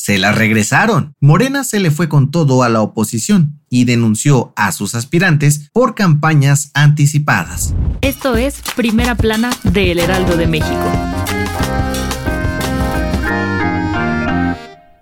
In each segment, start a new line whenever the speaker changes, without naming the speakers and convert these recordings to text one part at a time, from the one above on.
Se la regresaron. Morena se le fue con todo a la oposición y denunció a sus aspirantes por campañas anticipadas.
Esto es Primera Plana de El Heraldo de México.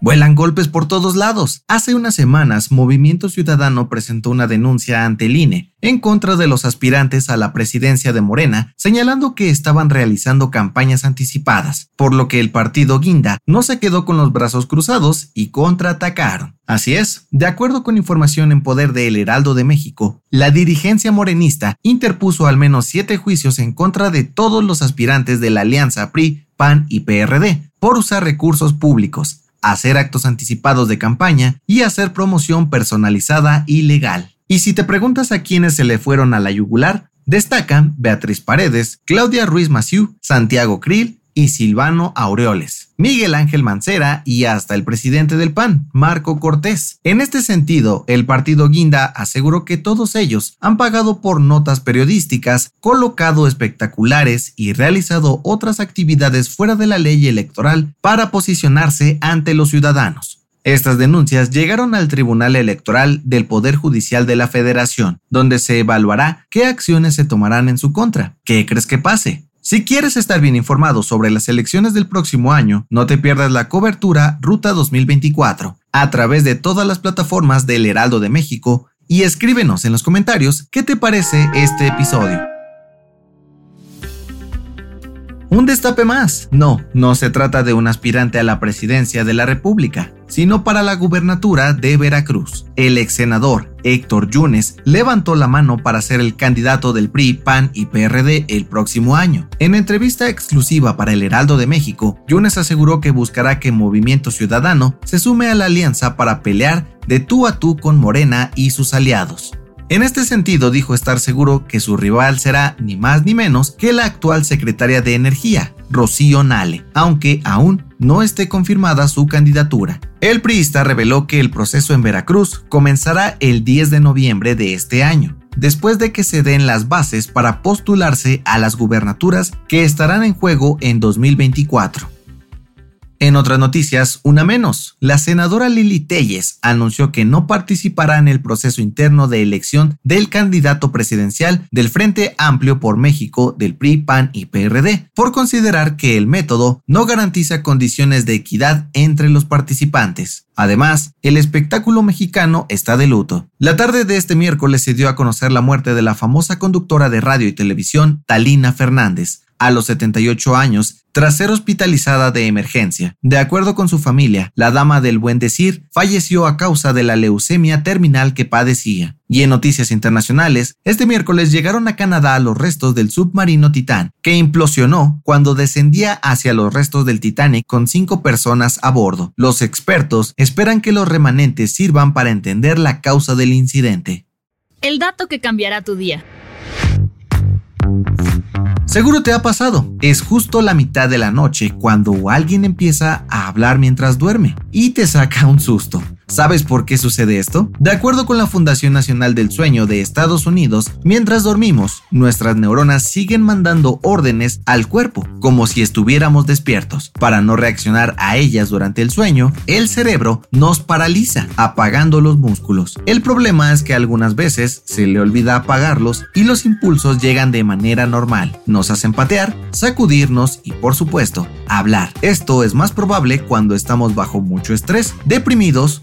Vuelan golpes por todos lados. Hace unas semanas, Movimiento Ciudadano presentó una denuncia ante el INE en contra de los aspirantes a la presidencia de Morena, señalando que estaban realizando campañas anticipadas, por lo que el partido Guinda no se quedó con los brazos cruzados y contraatacaron. Así es, de acuerdo con información en poder de El Heraldo de México, la dirigencia morenista interpuso al menos siete juicios en contra de todos los aspirantes de la alianza PRI, PAN y PRD por usar recursos públicos hacer actos anticipados de campaña y hacer promoción personalizada y legal. Y si te preguntas a quiénes se le fueron a la yugular, destacan Beatriz Paredes, Claudia Ruiz Maciú, Santiago Krill y Silvano Aureoles, Miguel Ángel Mancera y hasta el presidente del PAN, Marco Cortés. En este sentido, el partido Guinda aseguró que todos ellos han pagado por notas periodísticas, colocado espectaculares y realizado otras actividades fuera de la ley electoral para posicionarse ante los ciudadanos. Estas denuncias llegaron al Tribunal Electoral del Poder Judicial de la Federación, donde se evaluará qué acciones se tomarán en su contra. ¿Qué crees que pase? Si quieres estar bien informado sobre las elecciones del próximo año, no te pierdas la cobertura Ruta 2024 a través de todas las plataformas del Heraldo de México y escríbenos en los comentarios qué te parece este episodio. Un destape más. No, no se trata de un aspirante a la presidencia de la República, sino para la gubernatura de Veracruz. El ex senador Héctor Yunes levantó la mano para ser el candidato del PRI, PAN y PRD el próximo año. En entrevista exclusiva para el Heraldo de México, Yunes aseguró que buscará que Movimiento Ciudadano se sume a la alianza para pelear de tú a tú con Morena y sus aliados. En este sentido, dijo estar seguro que su rival será ni más ni menos que la actual secretaria de Energía, Rocío Nale, aunque aún no esté confirmada su candidatura. El priista reveló que el proceso en Veracruz comenzará el 10 de noviembre de este año, después de que se den las bases para postularse a las gubernaturas que estarán en juego en 2024. En otras noticias, una menos, la senadora Lili Telles anunció que no participará en el proceso interno de elección del candidato presidencial del Frente Amplio por México del PRI, PAN y PRD, por considerar que el método no garantiza condiciones de equidad entre los participantes. Además, el espectáculo mexicano está de luto. La tarde de este miércoles se dio a conocer la muerte de la famosa conductora de radio y televisión, Talina Fernández, a los 78 años tras ser hospitalizada de emergencia. De acuerdo con su familia, la dama del buen decir falleció a causa de la leucemia terminal que padecía. Y en noticias internacionales, este miércoles llegaron a Canadá los restos del submarino Titán, que implosionó cuando descendía hacia los restos del Titanic con cinco personas a bordo. Los expertos esperan que los remanentes sirvan para entender la causa del incidente.
El dato que cambiará tu día.
Seguro te ha pasado. Es justo la mitad de la noche cuando alguien empieza a hablar mientras duerme y te saca un susto. ¿Sabes por qué sucede esto? De acuerdo con la Fundación Nacional del Sueño de Estados Unidos, mientras dormimos, nuestras neuronas siguen mandando órdenes al cuerpo, como si estuviéramos despiertos. Para no reaccionar a ellas durante el sueño, el cerebro nos paraliza, apagando los músculos. El problema es que algunas veces se le olvida apagarlos y los impulsos llegan de manera normal. Nos hacen patear, sacudirnos y, por supuesto, hablar. Esto es más probable cuando estamos bajo mucho estrés, deprimidos